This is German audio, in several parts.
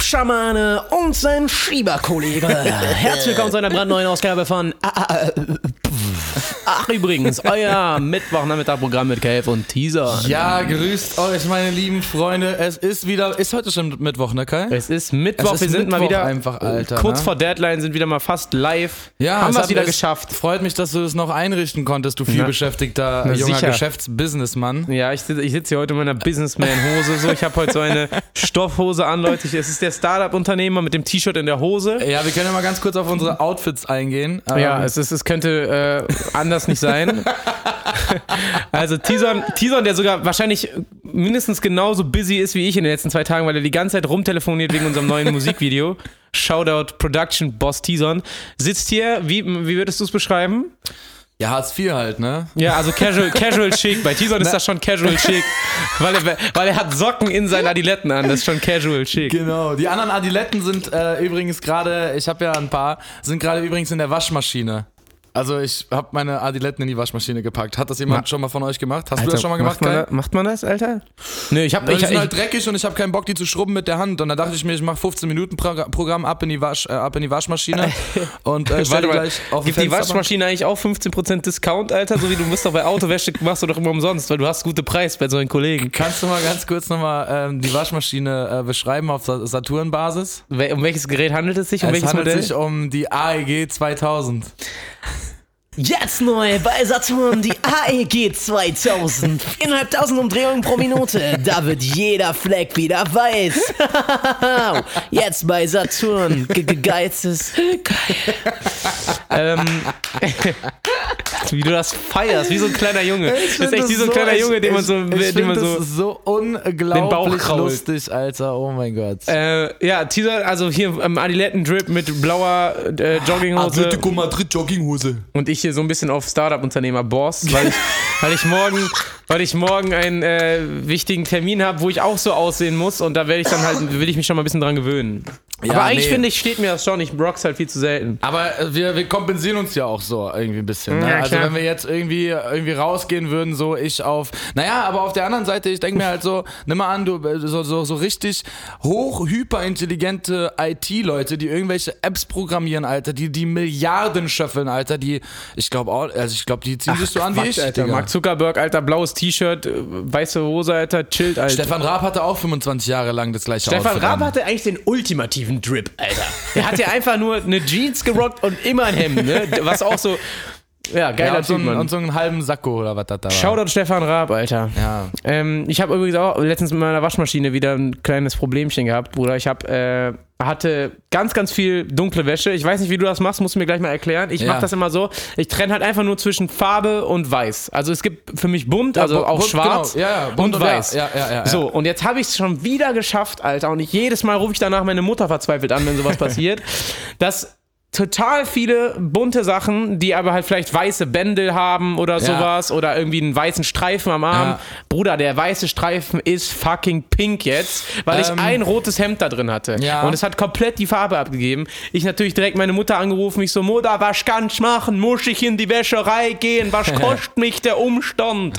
Clubschamane und sein Schieberkollege. Herzlich willkommen zu einer brandneuen Ausgabe von übrigens, euer Mittwochnachmittagprogramm mit Cave und Teaser. Ja, grüßt euch, meine lieben Freunde. Es ist wieder, ist heute schon Mittwoch, ne Kai? Es ist Mittwoch, Es ist wir sind mal Mittwoch wieder einfach, Alter, kurz ne? vor Deadline, sind wieder mal fast live. Ja, haben es wir es wieder es geschafft. Freut mich, dass du das noch einrichten konntest, du vielbeschäftigter na junger. Geschäftsbusinessmann. Ja, ich sitze ich sitz hier heute in meiner Businessman-Hose. So, ich habe heute so eine Stoffhose an, Leute. Es ist der Startup-Unternehmer mit dem T-Shirt in der Hose. Ja, wir können ja mal ganz kurz auf unsere Outfits eingehen. Ja, Ähm, es, ist, es könnte äh, anders nicht sein. also Tison, Tison, der sogar wahrscheinlich mindestens genauso busy ist wie ich in den letzten zwei Tagen, weil er die ganze Zeit rumtelefoniert wegen unserem neuen Musikvideo. Shoutout Production Boss Tison. Sitzt hier, wie, wie würdest du es beschreiben? ja, Hartz IV halt, ne? Ja, also casual, casual chic. Bei Tison ist das schon casual chic, weil er, weil er hat Socken in seinen Adiletten an. Das ist schon casual chic. Genau. Die anderen Adiletten sind äh, übrigens gerade, ich habe ja ein paar, sind gerade übrigens in der Waschmaschine. Also ich habe meine Adiletten in die Waschmaschine gepackt. Hat das jemand Ma- schon mal von euch gemacht? Hast du Alter, das schon mal gemacht, macht man, das, macht man das, Alter? Nö, ich hab, Die ich, sind ich, halt dreckig und ich habe keinen Bock, die zu schrubben mit der Hand. Und da dachte ich mir, ich mache 15 Minuten Pro- Programm ab in die, Wasch, äh, ab in die Waschmaschine und äh, stell Warte die mal, gleich auf gibt die. Waschmaschine eigentlich auch 15% Discount, Alter? So wie du musst doch bei Autowäsche, machst du doch immer umsonst, weil du hast gute Preis bei solchen Kollegen. Kannst du mal ganz kurz nochmal ähm, die Waschmaschine äh, beschreiben auf Sa- Saturn-Basis? Um welches Gerät handelt es sich? Um Es welches handelt Modell? sich um die AEG 2000. Jetzt neu bei Saturn die AEG 2000. 4.500 Umdrehungen pro Minute. Da wird jeder Fleck wieder weiß. Jetzt bei Saturn. Ge- ge- Geizes. Ähm, wie du das feierst, wie so ein kleiner Junge. Das ist echt wie so ein kleiner ich- Junge, den man ich- so, ich den man so. das ist so Bauch unglaublich lustig, Alter. Oh mein Gott. Äh, ja, Teaser, also hier ähm, Adiletten-Drip mit blauer äh, Jogginghose. Madrid Jogginghose. Und ich hier so ein bisschen auf Startup-Unternehmer-Boss, weil ich, weil ich morgen, weil ich morgen einen äh, wichtigen Termin habe, wo ich auch so aussehen muss und da werde ich dann halt, will ich mich schon mal ein bisschen dran gewöhnen. Ja, Aber eigentlich nee. finde ich, steht mir das schon, ich rock's halt viel zu selten. Aber äh, wir, wir kompensieren uns ja auch so irgendwie ein bisschen. Ne? Ja, also wenn wir jetzt irgendwie, irgendwie rausgehen würden, so ich auf. Naja, aber auf der anderen Seite, ich denke mir halt so, nimm mal an, du äh, so, so, so richtig hoch hyperintelligente IT-Leute, die irgendwelche Apps programmieren, Alter, die die Milliarden schöffeln, Alter, die, ich glaube auch, also ich glaube, die ziehen sich so an wie ich. Alter. Digga. Mark Zuckerberg, Alter, blaues T-Shirt, äh, weiße Hose, Alter, chillt, Alter. Stefan Raab hatte auch 25 Jahre lang das gleiche Stefan Raab hatte eigentlich den ultimativen Drip, Alter. Der hat ja einfach nur eine Jeans gerockt und immer ein Hemd, ne? Was auch so, ja, geiler ja, und, so einen, und so einen halben Sakko oder was das da war. Shoutout Stefan Raab, Alter. Ja. Ähm, ich habe übrigens auch letztens mit meiner Waschmaschine wieder ein kleines Problemchen gehabt, Bruder. Ich habe äh, hatte ganz, ganz viel dunkle Wäsche. Ich weiß nicht, wie du das machst, musst du mir gleich mal erklären. Ich Ja. mache das immer so. Ich trenne halt einfach nur zwischen Farbe und Weiß. Also es gibt für mich bunt, also bu- auch bunt, schwarz genau. Ja, ja, bunt und und ja, weiß. ja, ja, ja, ja. So, und jetzt habe ich es schon wieder geschafft, Alter. Und ich, jedes Mal rufe ich danach meine Mutter verzweifelt an, wenn sowas passiert. Dass total viele bunte Sachen, die aber halt vielleicht weiße Bändel haben oder sowas oder irgendwie einen weißen Streifen am Arm. Ja. Bruder, der weiße Streifen ist fucking pink jetzt, weil ich Ähm, ein rotes Hemd da drin hatte. Ja. Und es hat komplett die Farbe abgegeben. Ich natürlich direkt meine Mutter angerufen, ich so, Mutter, was kann ich machen? Muss ich in die Wäscherei gehen? Was kostet mich der Umstand?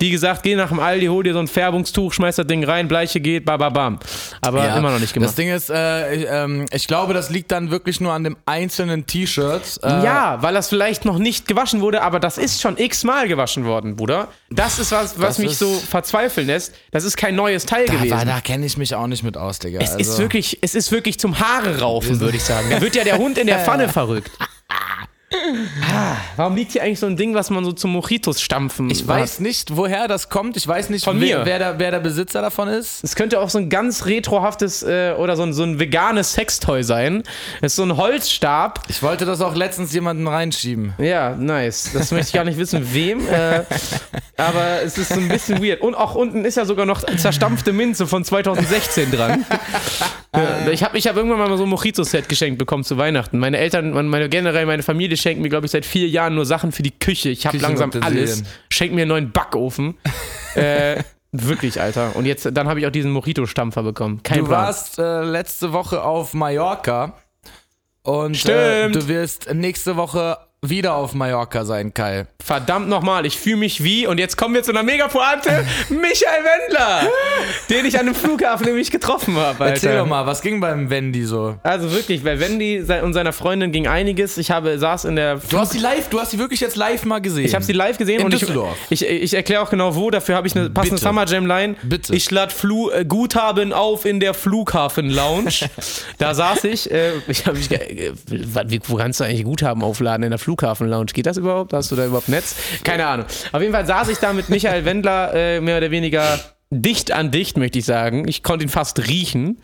Die gesagt, geh nach dem Aldi, hol dir so ein Färbungstuch, schmeiß das Ding rein, Bleiche geht, bababam. Aber Ja, immer noch nicht gemacht. Das Ding ist, äh, ich, ähm, ich glaube, das liegt dann wirklich nur an dem einzelnen T-Shirt. Äh, Ja, weil das vielleicht noch nicht gewaschen wurde, aber das ist schon x-mal gewaschen worden, Bruder. Das ist was, was Das mich so verzweifeln lässt. Das ist kein neues Teil gewesen. Aber da kenne ich mich auch nicht mit aus, Digga. es also, ist wirklich, es ist wirklich zum Haare raufen, würde ich sagen. Da wird ja der Hund in der Pfanne verrückt. Ah, Warum liegt hier eigentlich so ein Ding, was man so zum Mojitos stampfen Ich weiß nicht, woher das kommt. Ich weiß nicht, Von wer, mir. wer, der, wer der Besitzer davon ist. Es könnte auch so ein ganz retrohaftes äh, oder so ein, so ein veganes Sextoy sein. Es ist so ein Holzstab. Ich wollte das auch letztens jemanden reinschieben. Ja, nice. Das möchte ich gar nicht wissen, wem. Äh, aber es ist so ein bisschen weird. Und auch unten ist ja sogar noch zerstampfte Minze von 2016 dran. Ja, ich habe ich hab irgendwann mal so ein Mojito-Set geschenkt bekommen zu Weihnachten. Meine Eltern, meine, generell meine Familie schenken mir, glaube ich, seit vier Jahren nur Sachen für die Küche. Ich habe langsam alles. Schenkt mir einen neuen Backofen. äh, wirklich, Alter. Und jetzt, dann habe ich auch diesen Mojito-Stampfer bekommen. Kein Du Plan. warst äh, letzte Woche auf Mallorca und äh, du wirst nächste Woche wieder auf Mallorca sein, Kai. Verdammt nochmal, ich fühle mich wie, und jetzt kommen wir zu einer mega Pointe, Michael Wendler, den ich an dem Flughafen nämlich getroffen habe. Erzähl doch mal, was ging beim Wendy so? Also wirklich, bei Wendy und seiner Freundin ging einiges. Ich habe, saß in der Du hast sie live, du hast sie wirklich jetzt live mal gesehen. Ich habe sie live gesehen In und Düsseldorf. ich, ich, ich erkläre auch genau wo. Dafür habe ich eine passende Bitte. Summer Jam Line. Bitte. Ich lade Flu äh, Guthaben auf in der Flughafen Lounge. da saß ich. Äh, ich hab mich, äh, wo kannst du eigentlich Guthaben aufladen in der Flughafen Lounge? Geht das überhaupt? Hast du da überhaupt Netz? Keine Ahnung. Auf jeden Fall saß ich da mit Michael Wendler äh, mehr oder weniger dicht an dicht, möchte ich sagen. Ich konnte ihn fast riechen.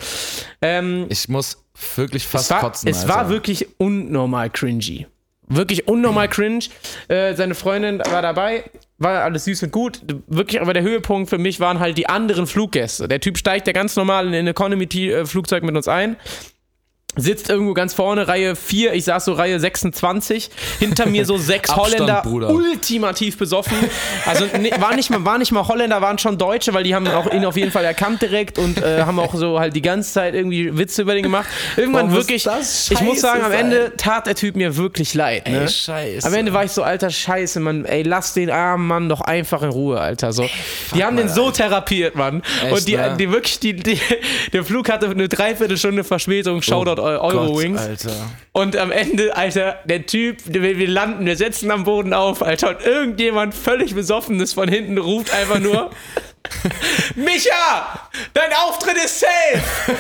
Ähm, Ich muss wirklich fast es war, kotzen. es Alter. war wirklich unnormal cringy. Wirklich unnormal cringe. Äh, seine Freundin war dabei, war alles süß und gut. Wirklich, aber der Höhepunkt für mich waren halt die anderen Fluggäste. Der Typ steigt ja ganz normal in ein Economy-Flugzeug mit uns ein. Sitzt irgendwo ganz vorne, Reihe 4, ich saß so Reihe 26. Hinter mir so sechs Abstand, Holländer, Bruder. ultimativ besoffen. Also ne, war, nicht mal, war nicht mal Holländer, waren schon Deutsche, weil die haben auch ihn auf jeden Fall erkannt direkt und äh, haben auch so halt die ganze Zeit irgendwie Witze über den gemacht. Irgendwann muss wirklich, ich muss sagen, am Ende tat der Typ mir wirklich leid. Ne? Ey, scheiße. Am Ende war ich so, alter Scheiße, Mann, ey, lass den armen Mann doch einfach in Ruhe, Alter. So. die haben den so therapiert, Mann. Echt, und die, ne? die wirklich, die, die, der Flug hatte eine Dreiviertelstunde Verspätung, Shoutout Eu- Eurowings. Alter. Und am Ende, Alter, der Typ, wir, wir landen, wir setzen am Boden auf, Alter, und irgendjemand völlig besoffenes von hinten ruft einfach nur: Micha, dein Auftritt ist safe!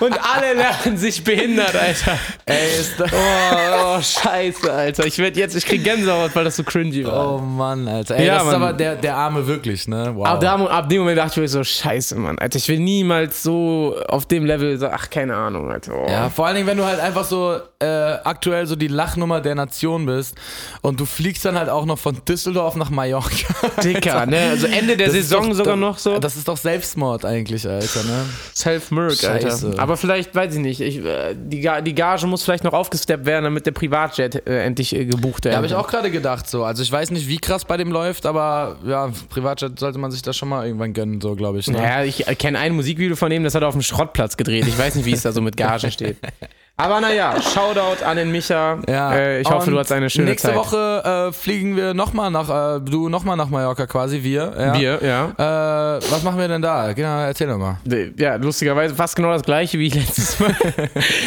und alle lachen sich behindert, Alter. Ey, ist da Oh, oh scheiße, Alter. Ich werd jetzt, ich krieg Gänsehaut, weil das so cringy war. Oh Mann, Alter. Ey, Ja, das ist Mann. aber der, der Arme wirklich, ne? Wow. Ab, da, ab dem Moment dachte ich mir so, scheiße, Mann, Alter, ich will niemals so auf dem Level so, ach, keine Ahnung, Alter. Oh. Ja, vor allen Dingen, wenn du halt einfach so äh, aktuell so die Lachnummer der Nation bist und du fliegst dann halt auch noch von Düsseldorf nach Mallorca. Dicker, ne? Also Ende der Das Saison doch- sogar noch so. Das ist doch Selbstmord eigentlich, Alter, ne? Self-Merc, Alter. Aber vielleicht, weiß ich nicht, ich, äh, die, die Gage muss vielleicht noch aufgesteppt werden, damit der Privatjet äh, endlich äh, gebucht Ja, werden habe ich auch gerade gedacht so. Also ich weiß nicht, wie krass bei dem läuft, aber ja, Privatjet sollte man sich das schon mal irgendwann gönnen, so glaube ich. Ne? Naja, ich äh, kenne ein Musikvideo von dem, das hat er auf dem Schrottplatz gedreht. Ich weiß nicht, wie es da so mit Gagen steht. Aber naja, Shoutout an den Micha. Ja. Äh, ich hoffe, Und du hast eine schöne nächste Zeit. Woche äh, fliegen wir nochmal nach, äh, du nochmal nach Mallorca quasi, wir. Ja. Wir, ja. Äh, was machen wir denn da? Genau, erzähl doch mal. Ja, lustigerweise fast genau das gleiche wie letztes Mal.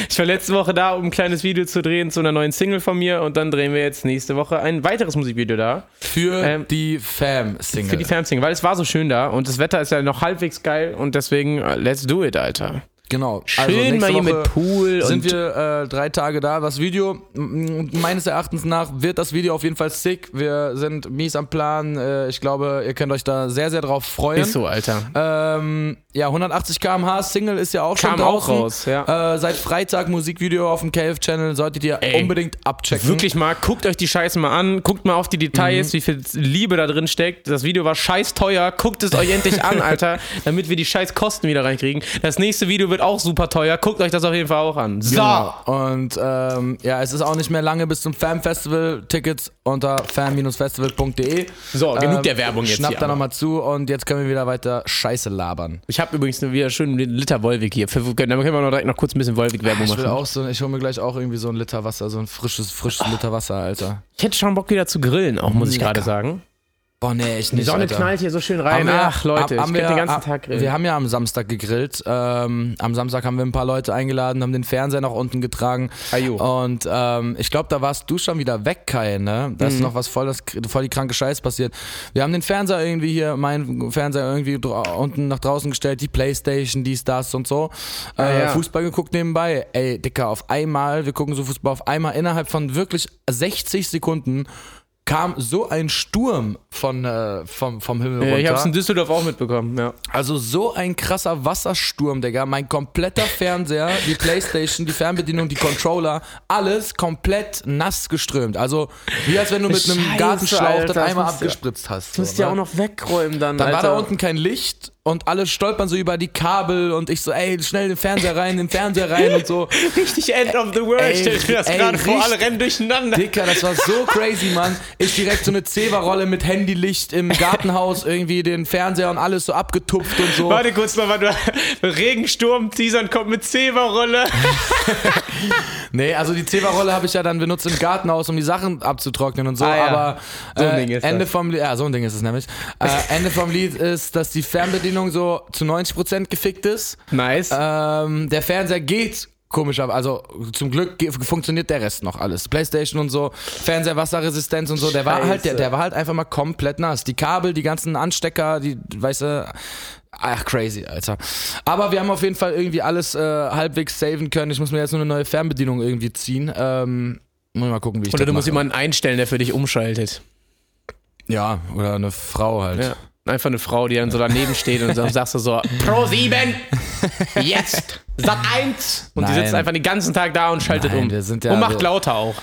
ich war letzte Woche da, um ein kleines Video zu drehen zu einer neuen Single von mir und dann drehen wir jetzt nächste Woche ein weiteres Musikvideo da. Für Ähm, die Fam-Single. Für die Fam-Single, weil es war so schön da und das Wetter ist ja noch halbwegs geil und deswegen äh, let's do it, Alter. Genau. Schön nächste mal hier Woche mit Pool Sind und wir äh, drei Tage da. Das Video, meines Erachtens nach, wird das Video auf jeden Fall sick. Wir sind mies am Plan. Äh, ich glaube, ihr könnt euch da sehr, sehr drauf freuen. ist so, Alter. Ähm, ja, 180 km/h Single ist ja auch schon Kam auch draußen. raus, ja. Äh, seit Freitag Musikvideo auf dem KF-Channel solltet ihr Ey, unbedingt abchecken. Wirklich mal, guckt euch die Scheiße mal an, guckt mal auf die Details, wie viel Liebe da drin steckt. Das Video war scheiß teuer, guckt es euch endlich an, Alter, damit wir die scheiß Kosten wieder reinkriegen. Das nächste Video wird auch super teuer, guckt euch das auf jeden Fall auch an. So! Genau. Und ähm, ja, es ist auch nicht mehr lange bis zum Fam Festival. Tickets unter fam-festival.de. So, genug der Werbung jetzt Schnappt hier, da nochmal zu und jetzt können wir wieder weiter Scheiße labern. Ich habe übrigens wieder schön einen Liter Wolwig hier. Für, dann können wir noch direkt noch kurz ein bisschen Wolwig-Werbung Ich machen. will auch so, ich hole mir gleich auch irgendwie so ein Liter Wasser, so ein frisches, frisches Liter Wasser, Alter. Ich hätte schon Bock wieder zu grillen, auch muss ich gerade sagen. Boah, nee, ich Die nicht. Sonne Alter. knallt hier so schön rein. Wir- Ach Leute, haben ich wir- den ganzen ah, Tag grillen. Wir haben ja am Samstag gegrillt. Ähm, am Samstag haben wir ein paar Leute eingeladen, haben den Fernseher nach unten getragen. Ajo. Und ähm, ich glaube, da warst du schon wieder weg, Kai, ne? Da Mhm. ist noch was voll, das, voll die kranke Scheiß passiert. Wir haben den Fernseher irgendwie hier, meinen Fernseher irgendwie unten nach draußen gestellt, die Playstation, dies, das und so. Äh, Ah, ja. Fußball geguckt nebenbei. Ey, Dicker, auf einmal, wir gucken so Fußball, auf einmal innerhalb von wirklich 60 Sekunden kam so ein Sturm von, äh, vom, vom Himmel Ja, runter. ich hab's in Düsseldorf auch mitbekommen, ja. Also so ein krasser Wassersturm, Digga. Mein kompletter Fernseher, die Playstation, die Fernbedienung, die Controller, alles komplett nass geströmt. Also wie als wenn du mit einem Gartenschlauch Alter, das das einmal abgespritzt hast. Du musst so, ja ne? auch noch wegräumen dann, Dann Alter. war da unten kein Licht und alle stolpern so über die Kabel und ich so, ey, schnell den Fernseher rein, den Fernseher rein und so. richtig End of the World, stell ich mir das gerade vor, alle rennen durcheinander. Dicker, das war so crazy, Mann. Ich direkt so eine Zewa-Rolle mit Handylicht im Gartenhaus, irgendwie den Fernseher und alles so abgetupft und so. Warte kurz nochmal, du Regensturm, Teasern kommt mit Zewa-Rolle. Nee, also die Zewa-Rolle habe ich ja dann benutzt im Gartenhaus, um die Sachen abzutrocknen und so, Ah, ja. aber So ein äh, Ding ist Ende das. vom Lied, ja, so ein Ding ist es nämlich. Äh, Ende vom Lied ist, dass die Fernbedienung so zu 90% gefickt ist. Nice. Ähm, der Fernseher geht komisch, aber also zum Glück funktioniert der Rest noch alles. Playstation und so, Fernseher, Wasserresistenz und so, der war halt, der, der war halt einfach mal komplett nass. Die Kabel, die ganzen Anstecker, die, weißt du, ach crazy, Alter. Aber wir haben auf jeden Fall irgendwie alles äh, halbwegs saven können. Ich muss mir jetzt nur eine neue Fernbedienung irgendwie ziehen. Ähm, muss mal gucken, wie ich Oder du musst mache. jemanden einstellen, der für dich umschaltet. Ja, oder eine Frau halt. Ja. Einfach eine Frau, die dann so daneben steht und dann sagst du so, Pro 7, jetzt, Sat 1. Und die Nein. sitzt einfach den ganzen Tag da und schaltet Nein, um. ja und macht so- lauter auch.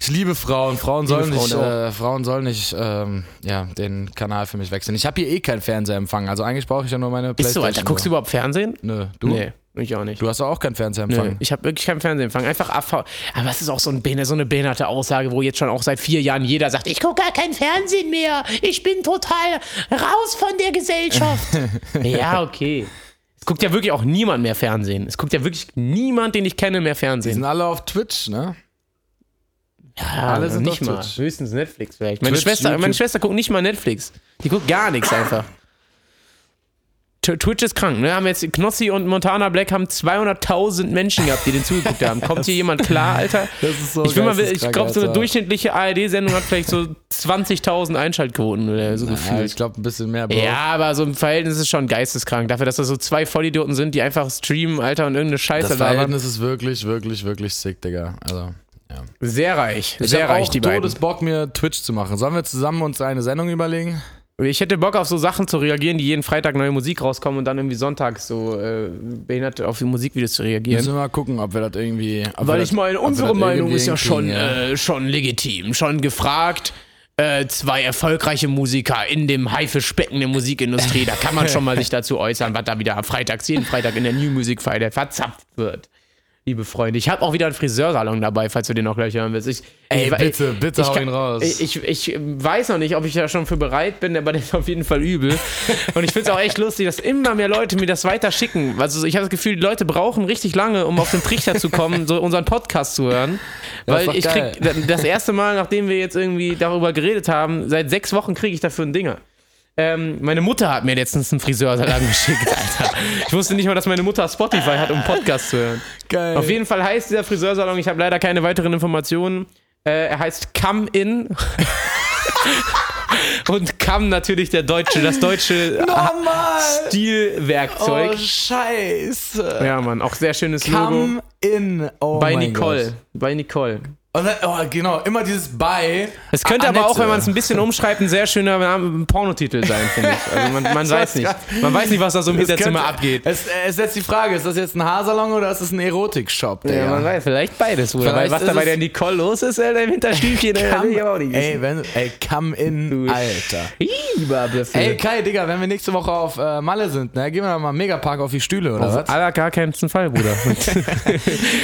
Ich liebe Frauen. Frauen sollen Frauen nicht, äh, Frauen sollen nicht ähm, ja, den Kanal für mich wechseln. Ich habe hier eh keinen Fernseherempfang. Also eigentlich brauche ich ja nur meine Ist so, Alter, guckst du überhaupt Fernsehen? Nö, du? Nee, ich auch nicht. Du hast doch auch keinen Nö, Fernseherempfang. ich habe wirklich keinen Fernsehempfang. Einfach AV. Aber es ist auch so, ein, behindert- so eine behinderte Aussage, wo jetzt schon auch seit vier Jahren jeder sagt, ich gucke gar kein Fernsehen mehr. Ich bin total raus von der Gesellschaft. ja, okay. Es guckt ja wirklich auch niemand mehr Fernsehen. Es guckt ja wirklich niemand, den ich kenne, mehr Die Fernsehen. sind alle auf Twitch, ne? Ja, alle sind nicht auf mal. Twitch. Höchstens Netflix vielleicht. Meine, Twitch, Schwester, meine. Schwester guckt nicht mal Netflix. Die guckt gar nichts einfach. Twitch ist krank, ne? Haben jetzt Knossi und Montana Black haben 200.000 Menschen gehabt, die den zugeguckt haben. Kommt hier jemand klar, Alter? Das ist so ich will mal, ich glaube, so eine durchschnittliche ARD-Sendung hat vielleicht so 20.000 Einschaltquoten oder so gefühlt. ich glaube ein bisschen mehr, Bro. Ja, aber so im Verhältnis ist schon geisteskrank. Dafür, dass das so zwei Vollidioten sind, die einfach streamen, Alter, und irgendeine Scheiße das labern. Verhältnis ist wirklich, wirklich, wirklich sick, Digga. Also, ja. Sehr reich. Ich sehr reich, auch die beiden. todes Bock, mir Twitch zu machen. Sollen wir zusammen uns eine Sendung überlegen? Ich hätte Bock auf so Sachen zu reagieren, die jeden Freitag neue Musik rauskommen und dann irgendwie sonntags so äh, behindert auf die Musikvideos zu reagieren. Müssen wir mal gucken, ob wir das irgendwie. Weil ich meine, unsere Meinung ist ja schon, ja. äh, schon legitim, schon gefragt. Äh, zwei erfolgreiche Musiker in dem Haifischbecken der Musikindustrie, da kann man schon mal sich dazu äußern, was da wieder am Freitags, jeden Freitag in der New Music Friday verzapft wird. Liebe Freunde, ich habe auch wieder einen Friseursalon dabei, falls du den auch gleich hören willst. Ich, Ey, ich, bitte, bitte ich, hau ihn raus. Ich, ich, weiß noch nicht, ob ich da schon für bereit bin, aber der ist auf jeden Fall übel. Und ich finde es auch echt lustig, dass immer mehr Leute mir das weiter schicken. Also ich habe das Gefühl, die Leute brauchen richtig lange, um auf den Trichter zu kommen, so unseren Podcast zu hören. Weil ich geil. krieg das erste Mal, nachdem wir jetzt irgendwie darüber geredet haben, seit sechs Wochen kriege ich dafür einen Dinger. Ähm, meine Mutter hat mir letztens einen Friseursalon geschickt, Alter. Ich wusste nicht mal, dass meine Mutter Spotify hat, um Podcast zu hören. Geil. Auf jeden Fall heißt dieser Friseursalon, ich habe leider keine weiteren Informationen. Äh, er heißt Come In. Und Come natürlich der deutsche, das deutsche! Stilwerkzeug. Oh, scheiße. ja, Mann, auch sehr schönes Logo. Come in. Oh Bei Nicole. Gott. Bei Nicole. Und dann, oh, genau, immer dieses bei. Es könnte Annette. aber auch, wenn man es ein bisschen umschreibt, ein sehr schöner Name- Pornotitel sein, finde ich. Also man, man weiß nicht. Man weiß nicht, was da so im Hinterzimmer könnte- abgeht. Es, es ist jetzt die Frage, ist das jetzt ein Haarsalon oder ist das ein Erotikshop? Ja, man weiß, vielleicht beides, Bruder. Weil Vielleicht was da bei der Nicole los ist, Alter, im Hinterstübchen, will ich aber auch nicht ey, wissen. wenn, ey, come in, Du Alter. Ey, Kai, Digga, wenn wir nächste Woche auf äh, Malle sind, ne, gehen wir mal im Megapark auf die Stühle, oder Auf was? aller gar keinen Fall, Bruder.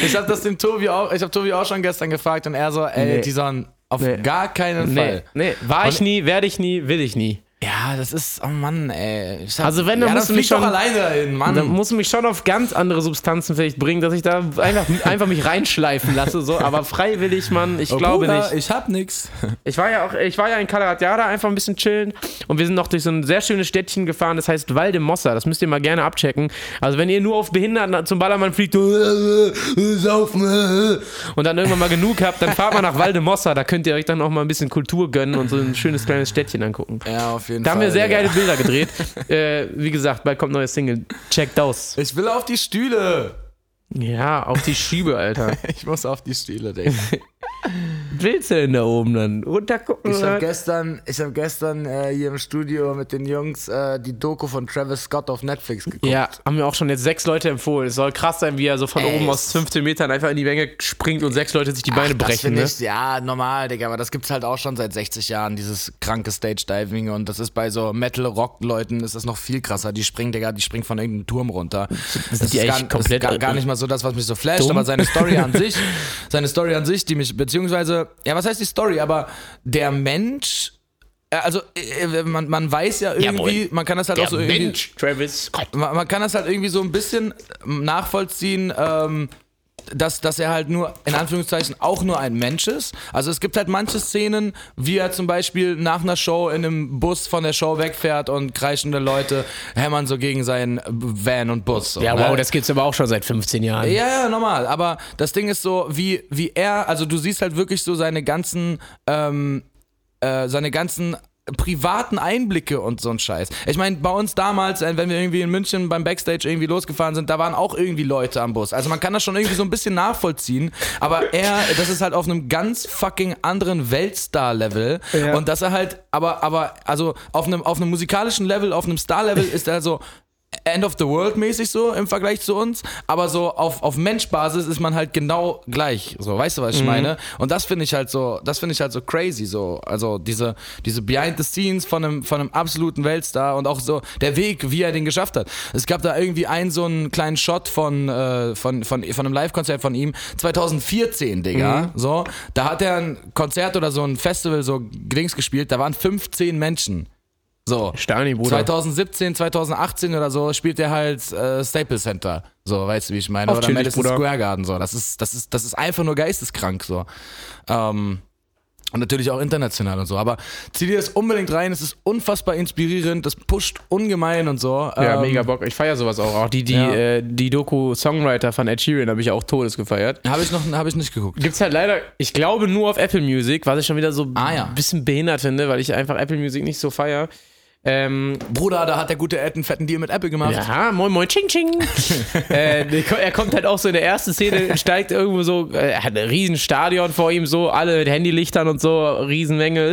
Ich hab das dem Tobi auch, ich hab Tobi auch schon gestern gefragt und er so, ey, Nee. die sollen auf Nee. gar keinen nee, Fall. nee, war ich nie, werde ich nie, will ich nie. Ja, das ist, oh Mann, ey. Ich hab, Also wenn, dann ja, musst du mich schon- doch alleine dahin, Mann. Dann muss mich schon auf ganz andere Substanzen vielleicht bringen, dass ich da einfach, einfach mich reinschleifen lasse, so. Aber freiwillig, Mann, ich Oh, glaube Bruder, nicht. Ich hab nix. Ich war ja auch, ich war ja in Calaratiada einfach ein bisschen chillen und wir sind noch durch so ein sehr schönes Städtchen gefahren, das heißt Valdemossa, das müsst ihr mal gerne abchecken. Also wenn ihr nur auf Behinderten zum Ballermann fliegt, äh, saufen, äh, äh, und dann irgendwann mal genug habt, dann fahrt mal nach Valdemossa, da könnt ihr euch dann auch mal ein bisschen Kultur gönnen und so ein schönes kleines Städtchen angucken. Ja, auf jeden Da Fall. haben wir sehr Digga. geile Bilder gedreht. äh, wie gesagt, bald kommt neue Single. Checkt aus. Ich will auf die Stühle. Ja, auf die Schiebe, Alter. Ich muss auf die Stühle, Digga. Willst du denn da oben dann? Runtergucken? Ich habe gestern, ich hab gestern äh, hier im Studio mit den Jungs äh, die Doku von Travis Scott auf Netflix geguckt. Ja, haben mir auch schon jetzt sechs Leute empfohlen. Es soll krass sein, wie er so von Ey, oben aus 15 Metern einfach in die Menge springt und sechs Leute sich die Beine das brechen. Ne? ich, ja, normal, Digga, aber das gibt's halt auch schon seit 60 Jahren, dieses kranke Stage-Diving und das ist bei so Metal-Rock-Leuten ist das noch viel krasser. Die springen, Digga, die springen von irgendeinem Turm runter. Das ist die gar, eigentlich komplett das ist gar, gar nicht mal so das, was mich so flasht, dumm? aber seine Story an sich, seine Story an sich, die mich, beziehungsweise, ja, was heißt die Story, aber der Mensch, ja, also äh, man, man weiß ja irgendwie, Jawohl. man kann das halt auch so Der irgendwie Mensch, Travis Scott. man, man kann das halt irgendwie so ein bisschen nachvollziehen, ähm, dass, dass er halt nur, in Anführungszeichen, auch nur ein Mensch ist. Also es gibt halt manche Szenen, wie er zum Beispiel nach einer Show in einem Bus von der Show wegfährt und kreischende Leute hämmern so gegen seinen Van und Bus. So, Ja, ne? wow, das gibt's aber auch schon seit 15 Jahren. Ja, ja, normal. Aber das Ding ist so, wie, wie er, also du siehst halt wirklich so seine ganzen, ähm, äh, seine ganzen privaten Einblicke und so ein Scheiß. Ich meine, bei uns damals, äh, wenn wir irgendwie in München beim Backstage irgendwie losgefahren sind, da waren auch irgendwie Leute am Bus. Also man kann das schon irgendwie so ein bisschen nachvollziehen, aber er, das ist halt auf einem ganz fucking anderen Weltstar-Level Ja. und dass er halt, aber, aber, also auf einem, auf einem musikalischen Level, auf einem Star-Level ist er so End of the World mäßig so im Vergleich zu uns, aber so auf, auf Menschbasis ist man halt genau gleich. So, weißt du, was ich meine? Und das finde ich halt so, das finde ich halt so crazy, so. Also diese, diese Behind the Scenes von einem, von einem absoluten Weltstar und auch so der Weg, wie er den geschafft hat. Es gab da irgendwie einen so einen kleinen Shot von, äh, von, von, von einem Live-Konzert von ihm, 2014, Digga. So, da hat er ein Konzert oder so ein Festival, so Dings gespielt, da waren 15 Menschen. So. Stani, Bruder. 2017, 2018 oder so spielt er halt äh, Staples Center. So, weißt du, wie ich meine? Auch oder chillig, Madison Bruder. Square Garden. So. Das, ist, das, ist, das ist einfach nur geisteskrank. So. Ähm, und natürlich auch international und so. Aber zieh dir das unbedingt rein. Es ist unfassbar inspirierend. Das pusht ungemein und so. Ja, Ähm, mega Bock. Ich feiere sowas auch. Auch die, die, Ja. äh, die Doku Songwriter von Ed Sheeran habe ich auch todes gefeiert. Habe ich noch hab ich nicht geguckt. Gibt's halt leider, ich glaube, nur auf Apple Music, was ich schon wieder so ein Ah, ja. bisschen behindert finde, weil ich einfach Apple Music nicht so feier. Ähm, Bruder, da hat der gute Ed einen fetten Deal mit Apple gemacht. ja, moin moin, ching ching. äh, er kommt halt auch so in der ersten Szene, steigt irgendwo so, äh, er hat ein riesen Stadion vor ihm, so, alle mit Handylichtern und so, Riesenmenge,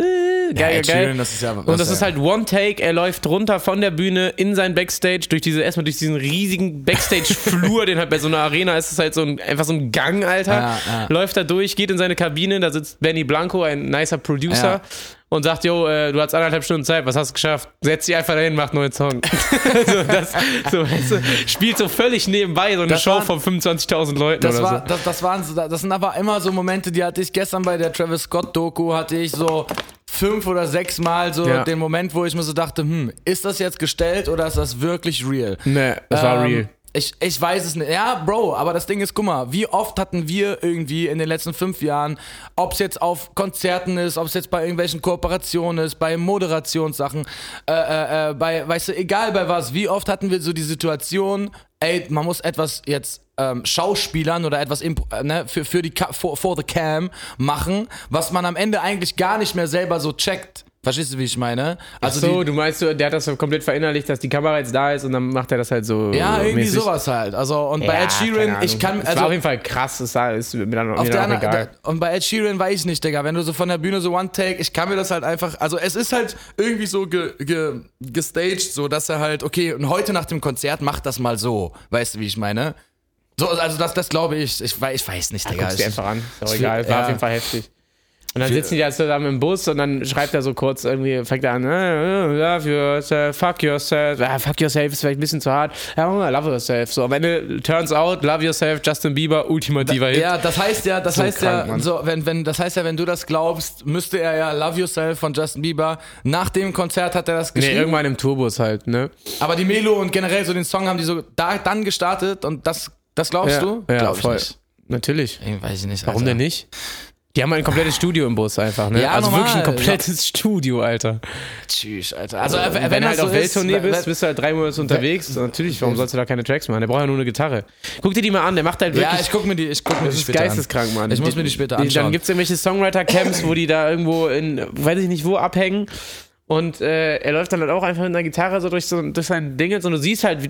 äh, geil, Ed geil. Sheeran, das ist ja- und das das ist ist ja- halt One Take, er läuft runter von der Bühne in sein Backstage, durch diese, erstmal durch diesen riesigen Backstage-Flur, den halt bei so einer Arena ist es halt so ein, einfach so ein Gang, Alter. Ja, ja. Läuft da durch, geht in seine Kabine, da sitzt Benny Blanco, ein nicer Producer. Und sagt, yo, äh, du hast anderthalb Stunden Zeit, was hast du geschafft? Setz dich einfach dahin, mach einen neuen Song. so, das, so, weißt du, spielt so völlig nebenbei so eine Das Show waren- von 25.000 Leuten Das, oder war, so. das, das, waren, so- das sind aber immer so Momente, die hatte ich gestern bei der Travis Scott Doku, hatte ich so fünf oder sechs Mal so Ja. den Moment, wo ich mir so dachte, hm, ist das jetzt gestellt oder ist das wirklich real? Nee, das war Ähm, real. Ich, ich weiß es nicht. Ja, Bro, aber das Ding ist, guck mal, wie oft hatten wir irgendwie in den letzten fünf Jahren, ob es jetzt auf Konzerten ist, ob es jetzt bei irgendwelchen Kooperationen ist, bei Moderationssachen, äh, äh, äh, bei, weißt du, egal bei was, wie oft hatten wir so die Situation, ey, man muss etwas jetzt ähm, Schauspielern oder etwas äh, ne, für, für die for, for the cam machen, was man am Ende eigentlich gar nicht mehr selber so checkt. Verstehst du, wie ich meine? Also so, die, du meinst, der hat das so komplett verinnerlicht, dass die Kamera jetzt da ist und dann macht er das halt so. ja, irgendwie mäßig. sowas halt. Also und bei Ja, Ed keine Sheeran, ich kann Es also war auf jeden Fall krass, das ist mir dann, Auf mir der anderen, egal. und bei Ed Sheeran weiß ich nicht, Digga, wenn du so von der Bühne so One Take, ich kann mir das halt einfach, also es ist halt irgendwie so ge, ge, gestaged, so dass er halt, okay, und heute nach dem Konzert macht das mal so, weißt du, wie ich meine? So, also das, das glaube ich, ich weiß, ich weiß nicht, Digga. Guckst dir Ich, einfach an, ist auch egal, war ja. auf jeden Fall heftig. Und dann sitzen die da zusammen im Bus und dann schreibt er so kurz irgendwie, fängt er an, äh, äh, love yourself, fuck yourself, ah, fuck yourself ist vielleicht ein bisschen zu hart, ja, love yourself. So, am Ende, turns out, love yourself, Justin Bieber, ultimativer Hit. ja, das heißt ja, das So heißt krank, ja, Mann. so, wenn, wenn, das heißt ja, wenn du das glaubst, müsste er ja Love Yourself von Justin Bieber, nach dem Konzert hat er das Nee, geschrieben. irgendwann im Tourbus halt, ne? aber die Melo und generell so den Song haben die so da, dann gestartet und das, das glaubst du? Ja, Glaub ich voll. nicht. Natürlich. Ey, Weiß ich nicht. Warum Alter. denn nicht? Die haben ein komplettes Studio im Bus einfach, ne? Ja, also normal. wirklich ein komplettes Studio, Alter. Tschüss, Alter. Also, Also, wenn, wenn, du halt auf so ist, Welttournee bist, bist du halt drei Monate unterwegs. Natürlich, warum sollst du da keine Tracks machen? Der braucht ja nur eine Gitarre. Guck dir die mal an, der macht halt wirklich. Ja, ich guck mir die, ich guck mir das die ist später geisteskrank, Mann. Ich muss mir die später Dann anschauen. gibt es irgendwelche Songwriter-Camps, wo die da irgendwo in, weiß ich nicht wo, abhängen. Und äh, er läuft dann halt auch einfach mit einer Gitarre so durch, so, durch sein Ding. Und du siehst halt,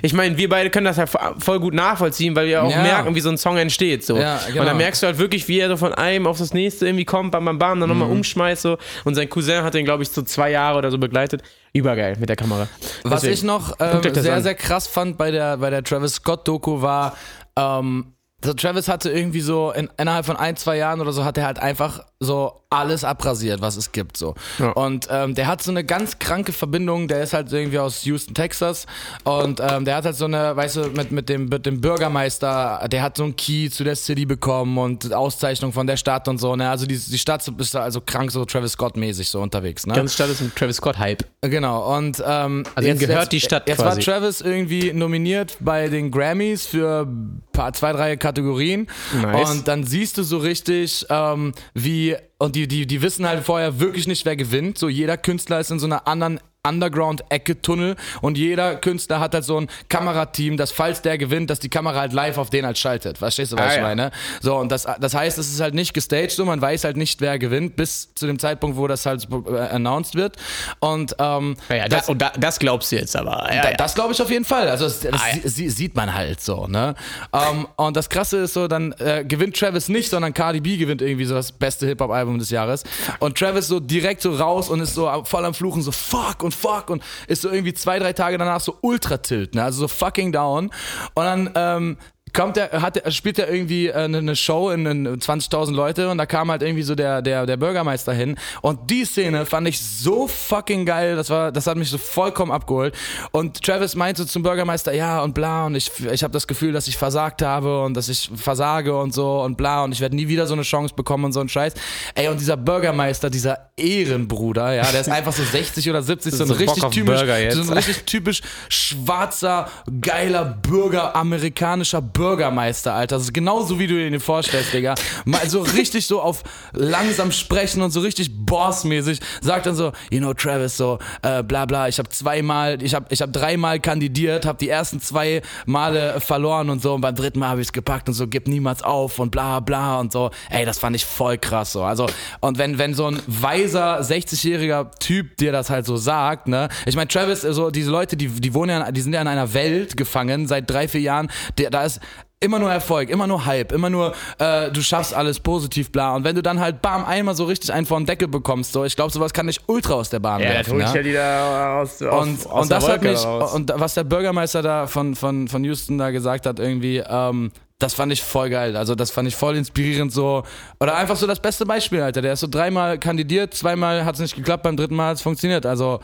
ich meine, wir beide können das halt voll gut nachvollziehen, weil wir auch Ja. merken, wie so ein Song entsteht. So. Ja, genau. Und dann merkst du halt wirklich, wie er so von einem auf das nächste irgendwie kommt, bam, bam, bam, dann Mhm. nochmal umschmeißt. So. Und sein Cousin hat den, glaube ich, so zwei Jahre oder so begleitet. Übergeil mit der Kamera. Was Deswegen. ich noch ähm, sehr, an. sehr krass fand bei der, bei der Travis Scott-Doku war, ähm, so Travis hatte irgendwie so in, innerhalb von ein, zwei Jahren oder so hat er halt einfach so alles abrasiert, was es gibt. so. Ja. Und ähm, der hat so eine ganz kranke Verbindung, der ist halt irgendwie aus Houston, Texas und ähm, der hat halt so eine, weißt du, mit, mit, dem, mit dem Bürgermeister, der hat so einen Key zu der City bekommen und Auszeichnung von der Stadt und so. Ne? Also die, die Stadt ist da also krank so Travis Scott-mäßig so unterwegs. Ne? Ganz Stadt ist ein Travis Scott-Hype. Genau, und ähm, Also ihm gehört die Stadt Jetzt quasi. war Travis irgendwie nominiert bei den Grammys für paar, zwei, drei Kategorien. Nice. Und dann siehst du so richtig, ähm, wie, und die, die, die wissen halt vorher wirklich nicht, wer gewinnt. So jeder Künstler ist in so einer anderen Underground-Ecke-Tunnel und jeder Künstler hat halt so ein Kamerateam, dass falls der gewinnt, dass die Kamera halt live auf den halt schaltet. Verstehst du, was Ah, ich ja. meine? So, und das, das heißt, es ist halt nicht gestaged, so man weiß halt nicht, wer gewinnt, bis zu dem Zeitpunkt, wo das halt äh, announced wird. Und ähm, Naja, das, und da, das glaubst du jetzt aber. Ja, da, ja. Das glaube ich auf jeden Fall. Also das, das Ah, ja. sie, sie, sieht man halt so, ne? Ähm, und das Krasse ist so, dann äh, gewinnt Travis nicht, sondern Cardi B gewinnt irgendwie so das beste Hip-Hop-Album des Jahres. Und Travis so direkt so raus und ist so voll am Fluchen, so fuck und fuck und ist so irgendwie zwei, drei Tage danach so ultra tilt, ne? Also so fucking down. Und dann ähm, kommt er, hat er, spielt er irgendwie äh, eine, eine Show in, in 20.000 Leute und da kam halt irgendwie so der, der, der Bürgermeister hin. Und die Szene fand ich so fucking geil, das war, das hat mich so vollkommen abgeholt. Und Travis meinte zum Bürgermeister, ja und bla und ich, ich habe das Gefühl, dass ich versagt habe und dass ich versage und so und bla und ich werde nie wieder so eine Chance bekommen und so ein Scheiß. Ey und dieser Bürgermeister, dieser Ehrenbruder, ja, der ist einfach so 60 oder 70, so ein richtig typisch, so ein richtig typisch schwarzer, geiler Bürger, amerikanischer Bürgermeister, Alter. Das ist genauso, wie du dir den vorstellst, Digga. Mal so richtig so auf langsam sprechen und so richtig bossmäßig. Sagt dann so, you know, Travis, so, äh, bla bla, ich habe zweimal, ich habe ich hab dreimal kandidiert, habe die ersten zwei Male verloren und so und beim dritten Mal habe ich es gepackt und so, gib niemals auf und bla bla und so. Ey, das fand ich voll krass so. Also, und wenn, wenn so ein weiser 60-jähriger Typ dir das halt so sagt, ne? Ich meine, Travis, so diese Leute, die, die wohnen ja, die sind ja in einer Welt gefangen seit drei, vier Jahren, der, da ist immer nur Erfolg, immer nur Hype, immer nur äh, du schaffst alles positiv, bla. Und wenn du dann halt bam einmal so richtig einen vor den Deckel bekommst, so, ich glaube, sowas kann dich ultra aus der Bahn ja, werfen. hol ich ja? ja die da aus, aus, und, aus und der das hat mich, raus. und was der Bürgermeister da von, von, von Houston da gesagt hat, irgendwie, ähm, das fand ich voll geil. Also, das fand ich voll inspirierend so. Oder einfach so das beste Beispiel, Alter. Der ist so dreimal kandidiert, zweimal hat es nicht geklappt, beim dritten Mal hat es funktioniert. Also,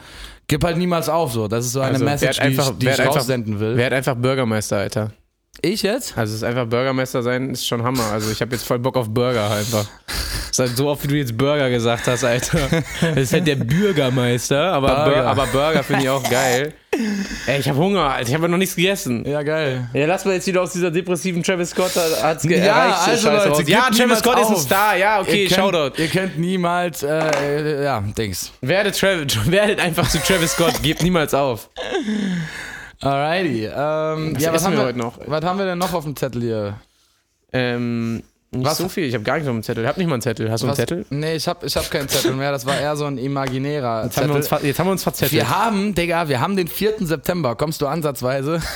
gib halt niemals auf, so. Das ist so eine Also, Message, die ich, die ich einfach, raussenden will. Werd einfach Bürgermeister, Alter. Ich jetzt? Also es ist einfach Bürgermeister sein, ist schon Hammer. Also ich habe jetzt voll Bock auf Burger einfach. Das ist halt so oft, wie du jetzt Burger gesagt hast, Alter. Das ist halt der Bürgermeister, aber Burger. Burger, aber Burger finde ich auch geil. Ey, ich habe Hunger, Alter. Ich habe noch nichts gegessen. Ja, geil. Ja, lass mal jetzt wieder aus dieser depressiven Travis Scott, hat's ge- Ja, erreicht. so also Scheiße Leute, ja, Travis Scott ist ein auf. Star. Ja, okay, ihr könnt, Shoutout. Ihr könnt niemals, äh, ja, Dings. Werdet, Travis, werdet einfach zu Travis Scott, gebt niemals auf. Alrighty. Ähm, Was ja, was haben wir wir heute noch? Was haben wir denn noch auf dem Zettel hier? Ähm, nicht Was? so viel, ich habe gar nicht auf dem Zettel. Ich habe nicht mal einen Zettel. Hast du einen Was? Zettel? Nee, ich hab, ich hab keinen Zettel mehr. Das war eher so ein imaginärer Jetzt haben, wir Zettel. uns, ver- jetzt haben wir uns verzettelt. Wir haben, Digga, wir haben den 4. September. Kommst du ansatzweise?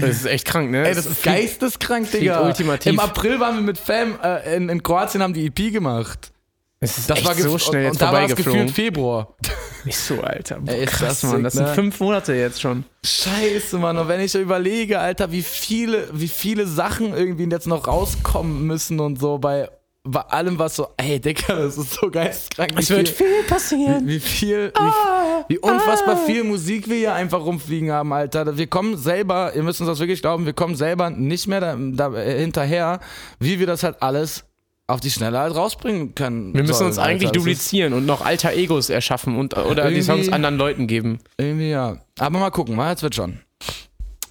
Das ist echt krank, ne? Ey, das ist geisteskrank, Digga. ultimativ. Im April waren wir mit Fam äh, in, in Kroatien, haben die EP gemacht. Es ist Das war so schnell und, jetzt und da war es gefühlt. Februar. Nicht so, Alter. Boah, Ey, ist krass, das Mann. Das sind ne? fünf Monate jetzt schon. Scheiße, Mann. Und wenn ich überlege, Alter, wie viele, wie viele Sachen irgendwie jetzt noch rauskommen müssen und so bei, bei allem, was so, ey, Digga, das ist so geisteskrank. wie viel- viel passieren. Wie viel, wie, wie unfassbar viel Musik wir hier einfach rumfliegen haben, Alter. Wir kommen selber, ihr müsst uns das wirklich glauben, wir kommen selber nicht mehr da, da, äh, hinterher, wie wir das halt alles auf die Schnelle halt rausbringen können. Wir müssen sollen, uns eigentlich Alter. Ist duplizieren und noch alter Egos erschaffen und, oder die Irgendwie- Songs anderen Leuten geben. Irgendwie ja. Aber mal gucken, mal, jetzt wird schon.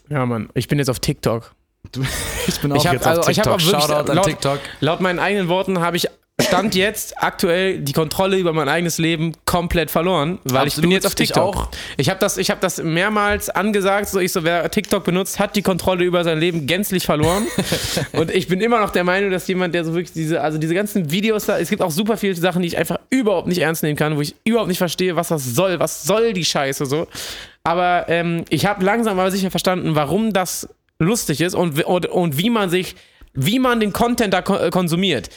Ja, Mann. Ich bin jetzt auf TikTok. Ich bin auch Ich hab- jetzt auf also ich hab TikTok. auch wirklich- Shoutout an laut- TikTok. Laut meinen eigenen Worten habe ich Stand jetzt aktuell die Kontrolle über mein eigenes Leben komplett verloren, weil ich bin Absolut, jetzt auf ich TikTok. auch. Ich habe das, ich hab das mehrmals angesagt, so ich so, wer TikTok benutzt, hat die Kontrolle über sein Leben gänzlich verloren. und ich bin immer noch der Meinung, dass jemand, der so wirklich diese, also diese ganzen Videos da, es gibt auch super viele Sachen, die ich einfach überhaupt nicht ernst nehmen kann, wo ich überhaupt nicht verstehe, was das soll, was soll die Scheiße so. Aber ähm, ich habe langsam aber sicher verstanden, warum das lustig ist und, und, und wie man sich wie man den Content da äh, konsumiert.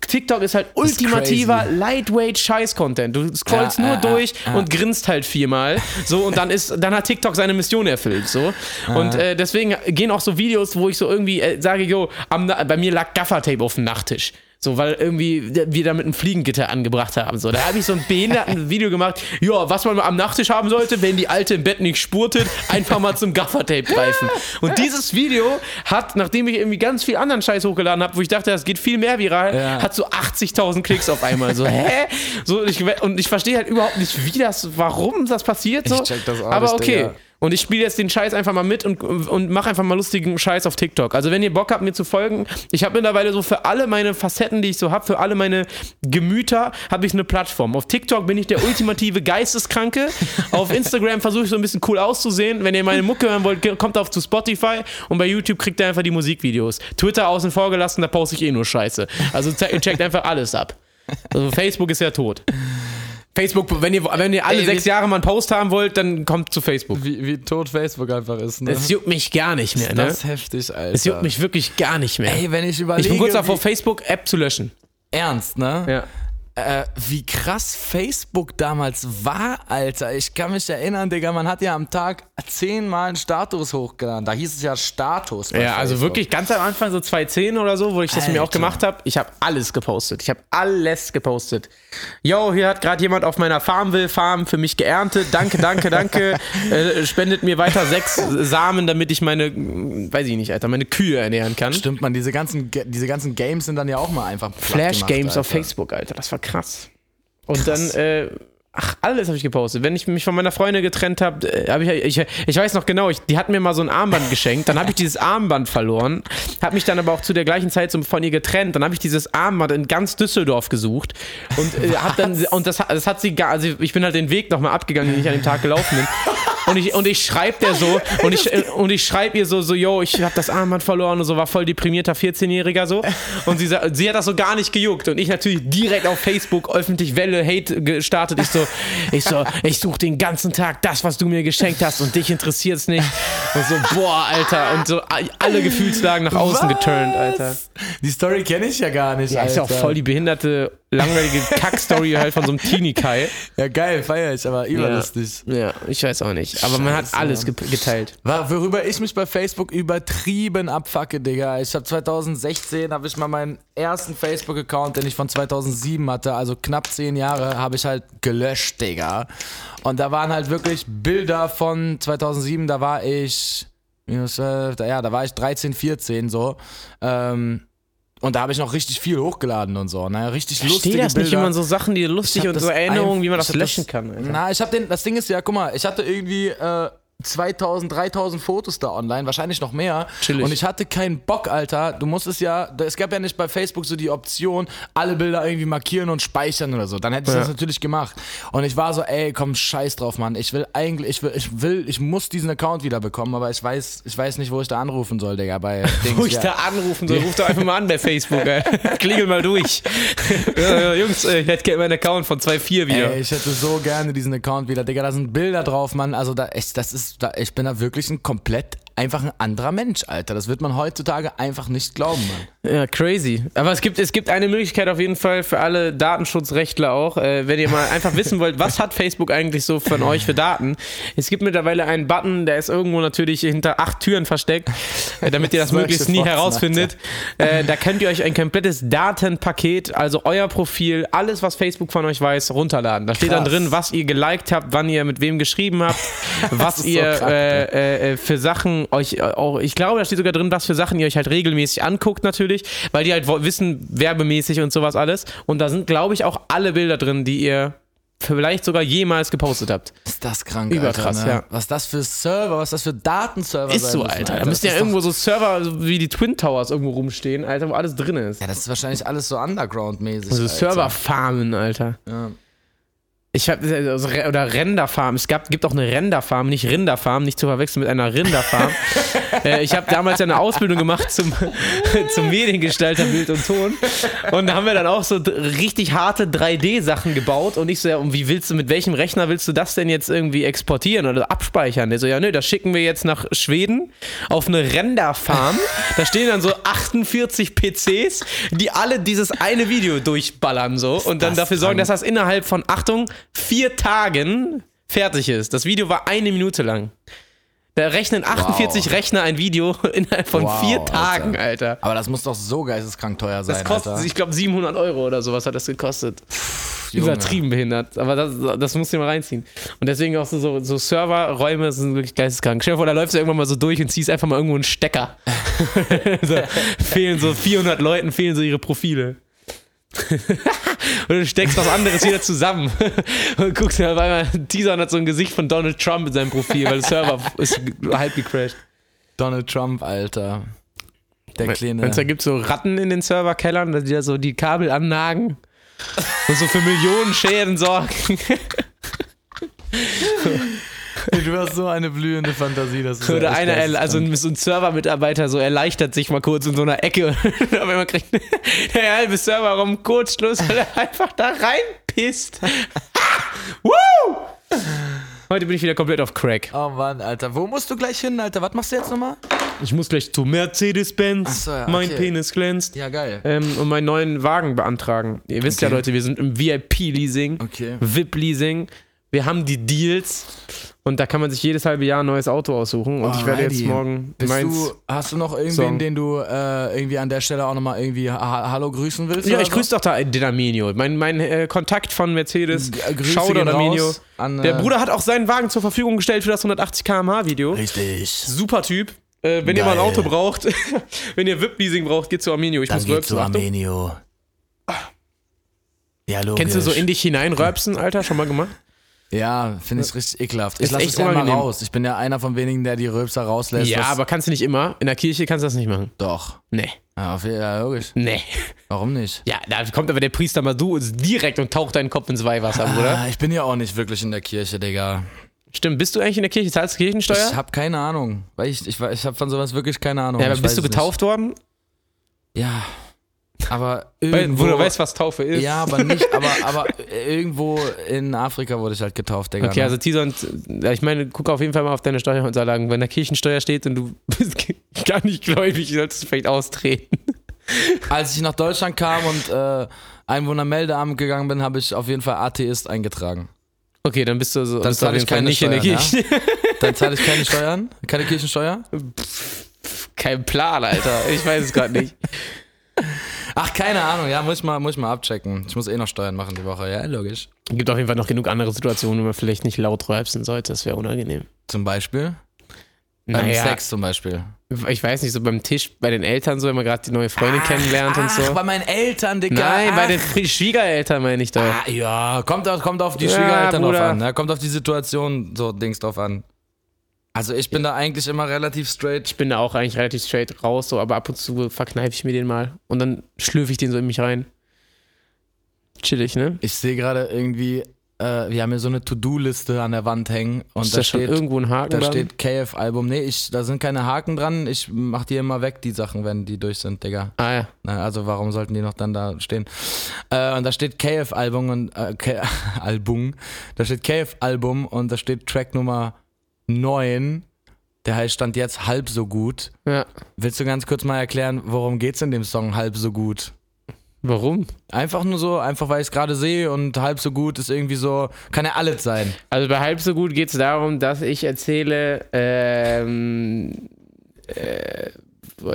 TikTok ist halt ultimativer Lightweight Scheiß-Content. Du scrollst Ja, nur ja, durch ja. und grinst halt viermal. So, und dann ist, dann hat TikTok seine Mission erfüllt. So. Und äh, deswegen gehen auch so Videos, wo ich so irgendwie äh, sage, yo, am, bei mir lag Gaffertape auf dem Nachttisch. So, weil irgendwie wir da mit einem Fliegengitter angebracht haben. So, da habe ich so ein behinderten Video gemacht. Ja, was man am Nachttisch haben sollte, wenn die Alte im Bett nicht spurtet, einfach mal zum Gaffertape greifen. Und dieses Video hat, nachdem ich irgendwie ganz viel anderen Scheiß hochgeladen habe, wo ich dachte, das geht viel mehr viral, Ja. hat so 80.000 Klicks auf einmal. So, hä? So, ich, und ich verstehe halt überhaupt nicht, wie das, warum das passiert. So. Ich check das auch Aber okay. Digga. Und ich spiele jetzt den Scheiß einfach mal mit und, und mache einfach mal lustigen Scheiß auf TikTok. Also wenn ihr Bock habt, mir zu folgen, ich habe mittlerweile so für alle meine Facetten, die ich so habe, für alle meine Gemüter, habe ich eine Plattform. Auf TikTok bin ich der ultimative Geisteskranke. Auf Instagram versuche ich so ein bisschen cool auszusehen. Wenn ihr meine Mucke hören wollt, kommt auf zu Spotify und bei YouTube kriegt ihr einfach die Musikvideos. Twitter außen vor gelassen, da poste ich eh nur Scheiße. Also checkt einfach alles ab. Also Facebook ist ja tot. Facebook, wenn ihr, wenn ihr alle Ey, sechs Jahre mal einen Post haben wollt, dann kommt zu Facebook. Wie, wie tot Facebook einfach ist, ne? Es juckt mich gar nicht mehr, ne? das ist heftig, Alter. Es juckt mich wirklich gar nicht mehr. Ey, wenn ich überlege. ich bin kurz davor, Facebook-App zu löschen. Ernst, ne? Ja. Äh, wie krass Facebook damals war, Alter. Ich kann mich erinnern, Digga, man hat ja am Tag zehnmal einen Status hochgeladen. Da hieß es ja Status. Ja, also Facebook. wirklich ganz am Anfang, so 2010 oder so, wo ich das mir auch Alter. gemacht habe, ich habe alles gepostet. Ich habe alles gepostet. Yo, hier hat gerade jemand auf meiner Farmville Farm für mich geerntet. Danke, danke, danke. äh, spendet mir weiter sechs Samen, damit ich meine, weiß ich nicht, Alter, meine Kühe ernähren kann. Stimmt, man, diese ganzen, Ga- diese ganzen Games sind dann ja auch mal einfach platt Flash gemacht, Games auf Alter. Facebook, Alter, das war krass. Und dann, äh, ach, alles habe ich gepostet. Wenn ich mich von meiner Freundin getrennt habe, äh, habe ich, ich, ich weiß noch genau, ich, die hat mir mal so ein Armband geschenkt, dann habe ich dieses Armband verloren, habe mich dann aber auch zu der gleichen Zeit so von ihr getrennt, dann habe ich dieses Armband in ganz Düsseldorf gesucht und äh, hab dann, und das, hat- das hat sie gar, also ich bin halt den Weg nochmal abgegangen, den ich an dem Tag gelaufen bin. Und ich, und ich schreibe der so, und ich, und ich schreibe ihr so, so, yo, ich habe das Armband verloren und so, war voll deprimierter 14-Jähriger so. Und sie, sie hat das so gar nicht gejuckt. Und ich natürlich direkt auf Facebook öffentlich Welle Hate gestartet. Ich so, ich so, ich suche den ganzen Tag das, was du mir geschenkt hast und dich interessiert's nicht. Und so, boah, Alter. Und so alle Gefühlslagen nach außen geturnt, Alter. Die Story kenne ich ja gar nicht, Ja, ist ja Alter. auch voll die behinderte, langweilige Kackstory halt von so einem Teenie-Kai. Ja, geil, feier ich, aber überlustig. Ja, ich weiß auch nicht. Aber man hat alles ge geteilt. War- Worüber ich mich bei Facebook übertrieben abfacke, Digga. Ich habe 2016, habe ich mal meinen ersten Facebook-Account, den ich von 2007 hatte, also knapp zehn Jahre, habe ich halt gelöscht, Digga. Und da waren halt wirklich Bilder von 2007, da war ich, minus, äh, da- ja, da war ich 13, 14 so. Ähm, und da habe ich noch richtig viel hochgeladen und so, ne? Richtig Ich lustige das nicht, wie man so Sachen, die lustig und so Erinnerungen, wie man das löschen kann. Alter. Na, ich hab den, das Ding ist ja, guck mal, ich hatte irgendwie äh, 2000, 3000 Fotos da online, wahrscheinlich noch mehr. Chillig. Und ich hatte keinen Bock, Alter. Du musstest ja, es gab ja nicht bei Facebook so die Option, alle Bilder irgendwie markieren und speichern oder so. Dann hätte ich Ja. das natürlich gemacht. Und ich war so, ey, komm, scheiß drauf, Mann. Ich will eigentlich, ich will, ich will, ich muss diesen Account wieder bekommen, aber ich weiß, ich weiß nicht, wo ich da anrufen soll, Digga. Bei Dings, Wo ich ja. da anrufen soll, ruf doch einfach mal an bei Facebook, ey. Klingel mal durch. ja, Jungs, ich hätte gerne meinen Account von 2.4 wieder. Ey, ich hätte so gerne diesen Account wieder, Digga. Da sind Bilder drauf, Mann. Also da, ich, das ist, da, ich bin da wirklich ein komplett einfach ein anderer Mensch, Alter. Das wird man heutzutage einfach nicht glauben, Mann. Ja, crazy. Aber es gibt, es gibt eine Möglichkeit auf jeden Fall für alle Datenschutzrechtler auch, äh, wenn ihr mal einfach wissen wollt, was hat Facebook eigentlich so von euch für Daten. Es gibt mittlerweile einen Button, der ist irgendwo natürlich hinter acht Türen versteckt, äh, damit ihr das Solche möglichst nie herausfindet. Äh, da könnt ihr euch ein komplettes Datenpaket, also euer Profil, alles, was Facebook von euch weiß, runterladen. Da steht dann Krass. drin, was ihr geliked habt, wann ihr mit wem geschrieben habt, was so ihr äh, äh, äh, für Sachen euch äh, auch, ich glaube, da steht sogar drin, was für Sachen ihr euch halt regelmäßig anguckt natürlich, weil die halt wissen, werbemäßig und sowas alles. Und da sind, glaube ich, auch alle Bilder drin, die ihr vielleicht sogar jemals gepostet habt. Ist das krank, Überkrass, Alter, ne? ja. Was das für Server, was das für Datenserver Ist sein so, müssen, Alter. Da müssten ja ist irgendwo so Server wie die Twin Towers irgendwo rumstehen, Alter, wo alles drin ist. Ja, das ist wahrscheinlich alles so Underground-mäßig. Also Alter. Serverfarmen, Alter. Ja. Ich hab, also, Re- oder Renderfarm. Es gab, gibt auch eine Renderfarm, nicht Rinderfarm, nicht zu verwechseln mit einer Rinderfarm. äh, ich habe damals ja eine Ausbildung gemacht zum, zum Mediengestalter Bild und Ton. Und da haben wir dann auch so richtig harte 3D-Sachen gebaut. Und ich so, ja, und wie willst du, mit welchem Rechner willst du das denn jetzt irgendwie exportieren oder abspeichern? Der so, ja, nö, das schicken wir jetzt nach Schweden auf eine Renderfarm. Da stehen dann so 48 PCs, die alle dieses eine Video durchballern so. Und dann dafür sorgen, dass das innerhalb von, Achtung, vier Tagen fertig ist. Das Video war eine Minute lang. Da rechnen 48 Wow. Rechner ein Video innerhalb von Wow, vier Alter. Tagen, Alter. Aber das muss doch so geisteskrank teuer sein, Das kostet, Alter. ich glaube, 700 Euro oder sowas hat das gekostet. Junge. Übertrieben behindert. Aber das, das musst du dir mal reinziehen. Und deswegen auch so, so, so Serverräume sind wirklich geisteskrank. Stell dir vor, da läufst du irgendwann mal so durch und ziehst einfach mal irgendwo einen Stecker. so, fehlen so 400 Leuten, fehlen so ihre Profile. und du steckst was anderes wieder zusammen und guckst dir auf einmal, Teaser hat so ein Gesicht von Donald Trump in seinem Profil, weil der Server ist halb gecrashed. Donald Trump, Alter. Der kleine. Wenn es da gibt so Ratten in den Serverkellern, die da so die Kabel annagen und so für Millionen Schäden sorgen. Du hast so eine blühende Fantasie, dass du Oder einer, er- also ein- so ein Servermitarbeiter so erleichtert sich mal kurz in so einer Ecke auf einmal kriegt der halbe Serverraum Kurzschluss, weil er einfach da reinpisst. Woo! Heute bin ich wieder komplett auf Crack. Oh Mann, Alter. Wo musst du gleich hin, Alter? Was machst du jetzt nochmal? Ich muss gleich zu Mercedes-Benz. So, ja, Mein okay. Penis glänzt. Ja, geil. Ähm, und meinen neuen Wagen beantragen. Ihr wisst ja, Okay. Leute, wir sind im VIP-Leasing, Okay. VIP-Leasing. Wir haben die Deals und da kann man sich jedes halbe Jahr ein neues Auto aussuchen. Und ich werde jetzt morgen Bist meins. du, hast du noch irgendwen, den du äh, irgendwie an der Stelle auch nochmal irgendwie ha Hallo grüßen willst? Ja, ich so? grüße doch da den Armenio. Mein, mein äh, Kontakt von Mercedes. Äh, Grüße raus an, Der äh, Bruder hat auch seinen Wagen zur Verfügung gestellt für das 180 km/h Video. Richtig. Super Typ. Äh, wenn ihr mal ein Geil. Auto braucht, wenn ihr VIP-Leasing braucht, geht zu Armenio. Ich muss rülpsen. Achtung. Armenio. Ja, logisch. Kennst du so in dich hineinrülpsen, Alter? Schon mal gemacht? Ja, finde ich richtig ekelhaft. Ich lasse es ja immer raus. Ich bin ja einer von wenigen, der die Rülpser rauslässt. ja, aber kannst du nicht immer. In der Kirche kannst du das nicht machen. Doch. Nee. Ja, logisch. Nee. Warum nicht? Ja, da kommt aber der Priester mal du direkt und taucht deinen Kopf ins Weihwasser. Ah, ich bin ja auch nicht wirklich in der Kirche, Digga. Stimmt, bist du eigentlich in der Kirche? Zahlst du Kirchensteuer? Ich habe keine Ahnung. Weil ich, ich, ich habe von sowas wirklich keine Ahnung. ja, aber ich bist du getauft worden? Nicht. Ja. Aber irgendwo. Bruder, weißt was Taufe ist? ja, aber nicht, aber, aber irgendwo in Afrika wurde ich halt getauft, Digga. Okay, ne? also ja, ich meine, guck auf jeden Fall mal auf deine Steuerunterlagen. Wenn da Kirchensteuer steht und du bist gar nicht gläubig, solltest du vielleicht austreten. Als ich nach Deutschland kam und äh, Einwohnermeldeamt gegangen bin, habe ich auf jeden Fall Atheist eingetragen. Okay, dann bist du so Dann du auf zahle ich keine nicht in der Steuern, Kirche. Dann zahle ich keine Steuern, keine Kirchensteuer. Kein Plan, Alter. Ich weiß es gerade nicht. Ach, keine Ahnung, ja, muss ich, mal, muss ich mal abchecken. Ich muss eh noch Steuern machen die Woche, ja, logisch. Gibt auf jeden Fall noch genug andere Situationen, wo man vielleicht nicht laut räubsen sollte. Das wäre unangenehm. Zum Beispiel. Beim Naja, Sex zum Beispiel. ich weiß nicht, so beim Tisch bei den Eltern so, wenn man gerade die neue Freundin kennenlernt und so. Ach, bei meinen Eltern, Digga. Nein, ach. bei den Schwiegereltern meine ich doch. Ah, ja, kommt, auf- kommt auf die Ja, Schwiegereltern drauf Bruder. an. Ja, kommt auf die Situation so Dings drauf an. Also ich bin da eigentlich immer relativ straight. Ich bin da auch eigentlich relativ straight raus, so, aber ab und zu verkneife ich mir den mal und dann schlürfe ich den so in mich rein. Chillig, ne? Ich sehe gerade irgendwie, äh, wir haben hier so eine To-Do-Liste an der Wand hängen und Ist da da schon steht, irgendwo ein Haken da dran? steht KF-Album. Nee, ich, da sind keine Haken dran. Ich mach die immer weg, die Sachen, wenn die durch sind, Digga. Ah ja. Na, also warum sollten die noch dann da stehen? Äh, und da steht KF-Album und äh, K Album. Da steht KF-Album und da steht Track Nummer 9. Der heißt Stand jetzt halb so gut. Ja. Willst du ganz kurz mal erklären, worum geht's in dem Song halb so gut? Warum? Einfach nur so, einfach weil ich es gerade sehe und halb so gut ist irgendwie so, kann ja alles sein. Also bei halb so gut geht es darum, dass ich erzähle, ähm, äh,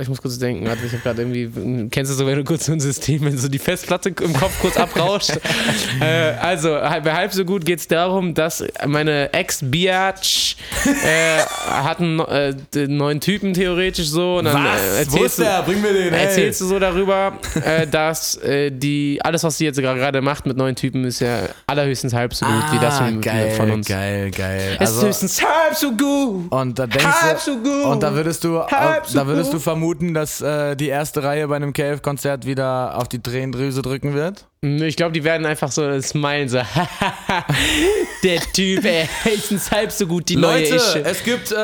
ich muss kurz denken, ich habe gerade irgendwie, kennst du so, wenn du kurz so ein System, wenn so die Festplatte im Kopf kurz abrauscht? äh, also bei halb so gut geht es darum, dass meine Ex-Biatch äh, hat einen äh, neuen Typen theoretisch so und dann äh, erzählst du, Bring mir den, erzählst du so darüber, äh, dass äh, die alles, was sie jetzt gerade macht mit neuen Typen, ist ja allerhöchstens halb so gut wie das von, Ah, geil, von uns. geil, geil. Es ist Also, höchstens halb so gut. und da denkst halb du, so gut. und da würdest du, Halb so da würdest du gut. Vermuten, dass äh, die erste Reihe bei einem KF-Konzert wieder auf die Tränendrüse drücken wird. Ich glaube, die werden einfach so smilen, so, der Typ, ey, höchstens halb so gut, die neue Leute, ist. es gibt äh,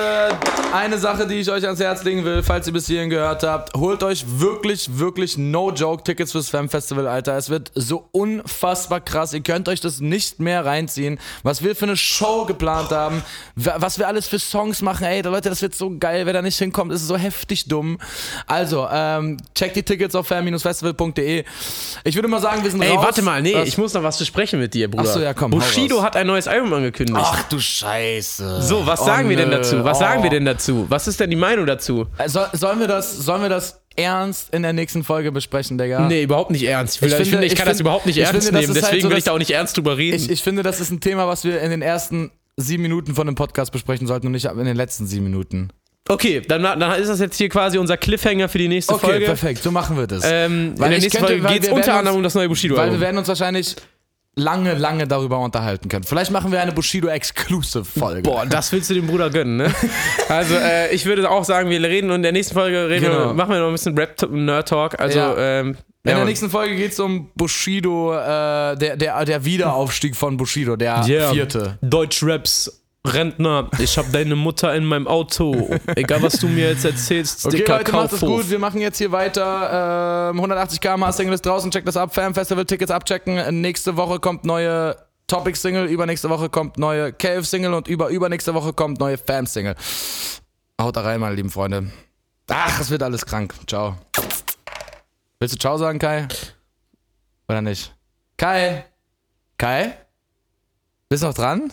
eine Sache, die ich euch ans Herz legen will, falls ihr bis hierhin gehört habt. Holt euch wirklich, wirklich no joke Tickets fürs Fam Festival, Alter. Es wird so unfassbar krass. Ihr könnt euch das nicht mehr reinziehen, was wir für eine Show geplant haben, wa- was wir alles für Songs machen. Ey, Leute, das wird so geil. Wer da nicht hinkommt, ist so heftig dumm. Also, ähm, checkt die Tickets auf fam-festival.de. Ich würde mal sagen, wir sind Ey, raus. warte mal, nee, Was? ich muss noch was besprechen mit dir, Bruder. Ach so, ja, komm, Bushido hat ein neues Album angekündigt. Ach du Scheiße. so, was Oh, sagen wir denn dazu? Was Oh. sagen wir denn dazu? Was ist denn die Meinung dazu? Äh, Soll, sollen, wir das, sollen wir das ernst in der nächsten Folge besprechen, Digga? Nee, überhaupt nicht ernst. Ich, Ich ich, finde- finde, ich kann das finde- überhaupt nicht ich ernst finde, das nehmen. halt Deswegen so will ich das- da auch nicht ernst drüber reden. Ich, ich finde, das ist ein Thema, was wir in den ersten sieben Minuten von dem Podcast besprechen sollten und nicht in den letzten sieben Minuten. Okay, dann, dann ist das jetzt hier quasi unser Cliffhanger für die nächste Okay, Folge. perfekt, so machen wir das. Ähm, in Weil der ich nächsten könnte- Folge geht es unter anderem um das neue Weil wir werden uns wahrscheinlich lange, lange darüber unterhalten können. Vielleicht machen wir eine Bushido-Exclusive-Folge. Boah, das willst du dem Bruder gönnen, ne? Also, äh, ich würde auch sagen, wir reden und in der nächsten Folge reden Genau. wir, machen wir noch ein bisschen Rap-Nerd-Talk. Also, Ja. ähm, In ja, der nächsten Folge geht es um Bushido, äh, der, der, der Wiederaufstieg von Bushido, der Yeah. vierte. Deutschraps. Rentner, ich hab deine Mutter in meinem Auto. Egal, was du mir jetzt erzählst, Okay, dicker Leute, macht es Kaufhof. gut. Wir machen jetzt hier weiter. Ähm, 180 km Single ist draußen. Checkt das ab. Fan-Festival-Tickets abchecken. Nächste Woche kommt neue Topic-Single. Übernächste Woche kommt neue KF-Single. Und über übernächste Woche kommt neue Fam-Single. Haut da rein, meine lieben Freunde. Ach, es wird alles krank. Ciao. Willst du Ciao sagen, Kai? Oder nicht? Kai? Kai? Bist du noch dran?